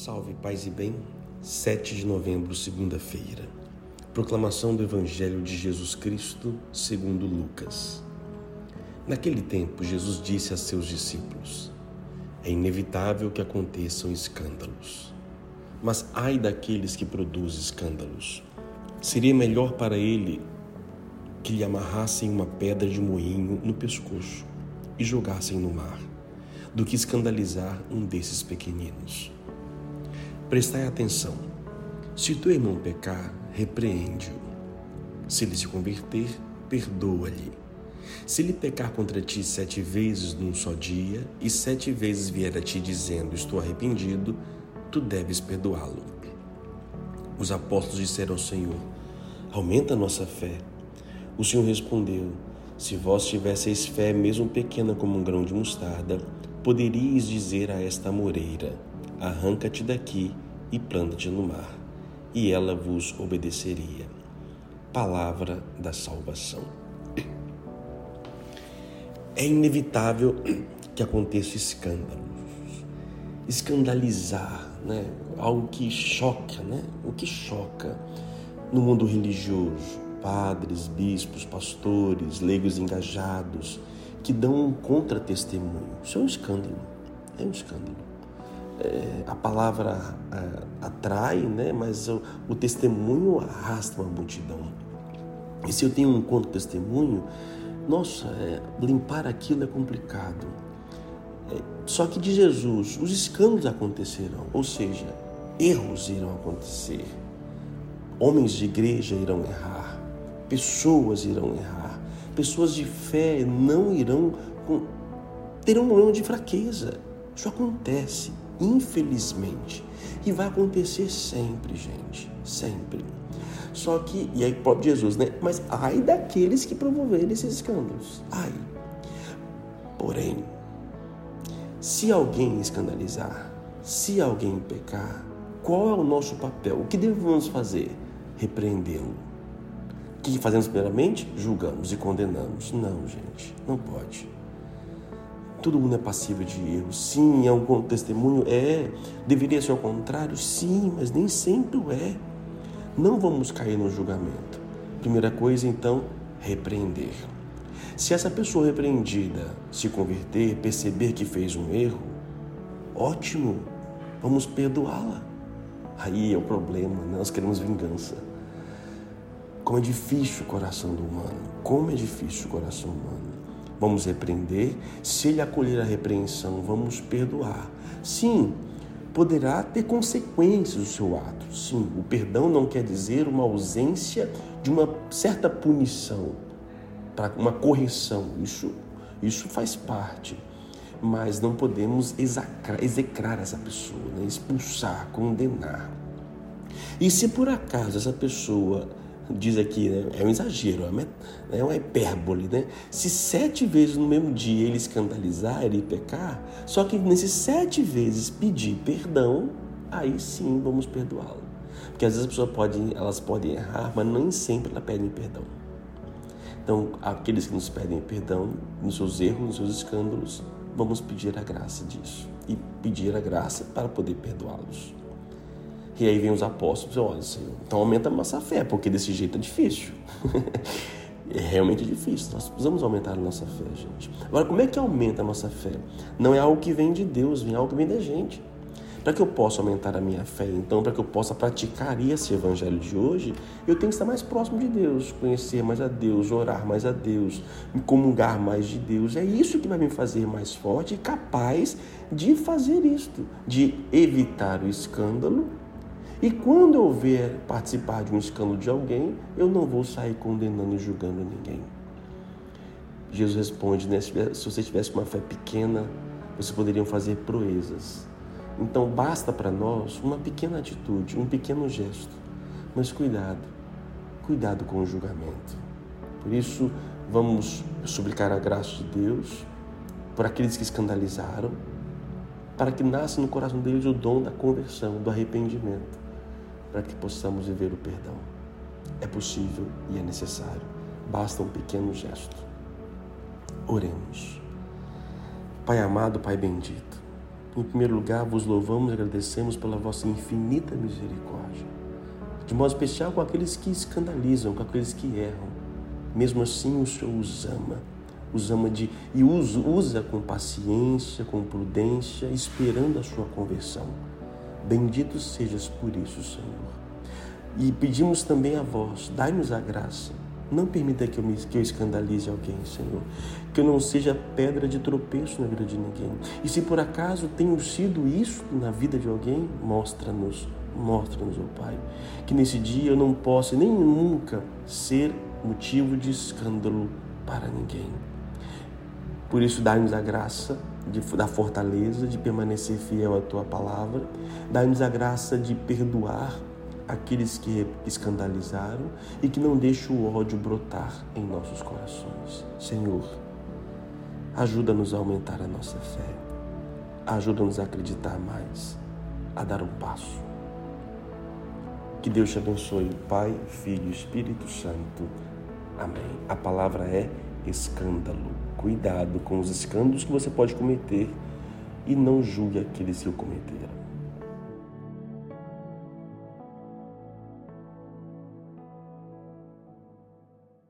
Salve, paz e bem. 7 de novembro, segunda-feira. Proclamação do Evangelho de Jesus Cristo, segundo Lucas. Naquele tempo, Jesus disse a seus discípulos: É inevitável que aconteçam escândalos. Mas ai daqueles que produzem escândalos. Seria melhor para ele que lhe amarrassem uma pedra de moinho no pescoço e jogassem no mar, do que escandalizar um desses pequeninos. Prestai atenção. Se teu irmão pecar, repreende-o. Se ele se converter, perdoa-lhe. Se ele pecar contra ti sete vezes num só dia, e sete vezes vier a ti dizendo: Estou arrependido, tu deves perdoá-lo. Os apóstolos disseram ao Senhor: Aumenta a nossa fé. O Senhor respondeu: Se vós tivesseis fé, mesmo pequena como um grão de mostarda, poderíeis dizer a esta moreira: Arranca-te daqui e planta-te no mar, e ela vos obedeceria. Palavra da salvação. É inevitável que aconteça escândalos. Escandalizar, né? Algo que choca, né? O que choca no mundo religioso, padres, bispos, pastores, leigos engajados que dão um contra-testemunho. Isso é um escândalo. É um escândalo. É, a palavra é, atrai, né? mas o, o, testemunho arrasta uma multidão. E se eu tenho um contra-testemunho, nossa, é, limpar aquilo é complicado. É, só que de Jesus, os escândalos acontecerão, ou seja, erros irão acontecer. Homens de igreja irão errar, pessoas irão errar, pessoas de fé não irão terão um momento de fraqueza. Isso acontece, infelizmente, e vai acontecer sempre, gente, sempre. Só que, e aí próprio Jesus, né? Mas ai daqueles que promoverem esses escândalos. Ai. Porém, se alguém escandalizar, se alguém pecar, qual é o nosso papel? O que devemos fazer? Repreendê-lo. O que fazemos primeiramente? Julgamos e condenamos. Não, gente, não pode. Todo mundo é passível de erro. Sim, é um testemunho? É. Deveria ser ao contrário? Sim, mas nem sempre é. Não vamos cair no julgamento. Primeira coisa, então, repreender. Se essa pessoa repreendida se converter, perceber que fez um erro, ótimo, vamos perdoá-la. Aí é o problema, né? nós queremos vingança. Como é difícil o coração do humano, como é difícil o coração humano. Vamos repreender, se ele acolher a repreensão, vamos perdoar. Sim, poderá ter consequências o seu ato. Sim, o perdão não quer dizer uma ausência de uma certa punição, para uma correção. Isso, isso faz parte. Mas não podemos execrar, execrar essa pessoa, né? expulsar, condenar. E se por acaso essa pessoa diz aqui, né? é um exagero, é uma hipérbole, né? Se sete vezes no mesmo dia ele escandalizar, ele pecar, só que nesses sete vezes pedir perdão, aí sim vamos perdoá-lo. Porque às vezes as pessoas podem, elas podem errar, mas nem sempre elas pedem perdão. Então, aqueles que nos pedem perdão nos seus erros, nos seus escândalos, vamos pedir a graça disso e pedir a graça para poder perdoá-los. E aí vem os apóstolos e olha, Senhor, então aumenta a nossa fé, porque desse jeito é difícil. é realmente difícil. Nós precisamos aumentar a nossa fé, gente. Agora, como é que aumenta a nossa fé? Não é algo que vem de Deus, é algo que vem da gente. Para que eu possa aumentar a minha fé, então, para que eu possa praticar esse evangelho de hoje, eu tenho que estar mais próximo de Deus, conhecer mais a Deus, orar mais a Deus, me comungar mais de Deus. É isso que vai me fazer mais forte e capaz de fazer isto, de evitar o escândalo e quando eu ver participar de um escândalo de alguém, eu não vou sair condenando e julgando ninguém. Jesus responde: né? se você tivesse uma fé pequena, vocês poderiam fazer proezas. Então basta para nós uma pequena atitude, um pequeno gesto. Mas cuidado, cuidado com o julgamento. Por isso, vamos suplicar a graça de Deus por aqueles que escandalizaram, para que nasça no coração deles o dom da conversão, do arrependimento para que possamos viver o perdão. É possível e é necessário. Basta um pequeno gesto. Oremos. Pai amado, Pai bendito, Em primeiro lugar, vos louvamos e agradecemos pela vossa infinita misericórdia, de modo especial com aqueles que escandalizam, com aqueles que erram. Mesmo assim, o Senhor os ama, os ama de, e os usa com paciência, com prudência, esperando a sua conversão. Bendito sejas por isso, Senhor. E pedimos também a vós, dai-nos a graça não permita que eu, me, que eu escandalize alguém, Senhor. Que eu não seja pedra de tropeço na vida de ninguém. E se por acaso tenho sido isso na vida de alguém, mostra-nos, mostra-nos, ó oh Pai. Que nesse dia eu não possa nem nunca ser motivo de escândalo para ninguém. Por isso, dá-nos a graça de, da fortaleza de permanecer fiel à tua palavra, dá-nos a graça de perdoar aqueles que escandalizaram e que não deixe o ódio brotar em nossos corações. Senhor, ajuda-nos a aumentar a nossa fé. Ajuda-nos a acreditar mais, a dar um passo. Que Deus te abençoe, Pai, Filho e Espírito Santo. Amém. A palavra é escândalo. Cuidado com os escândalos que você pode cometer e não julgue aqueles que o cometeram.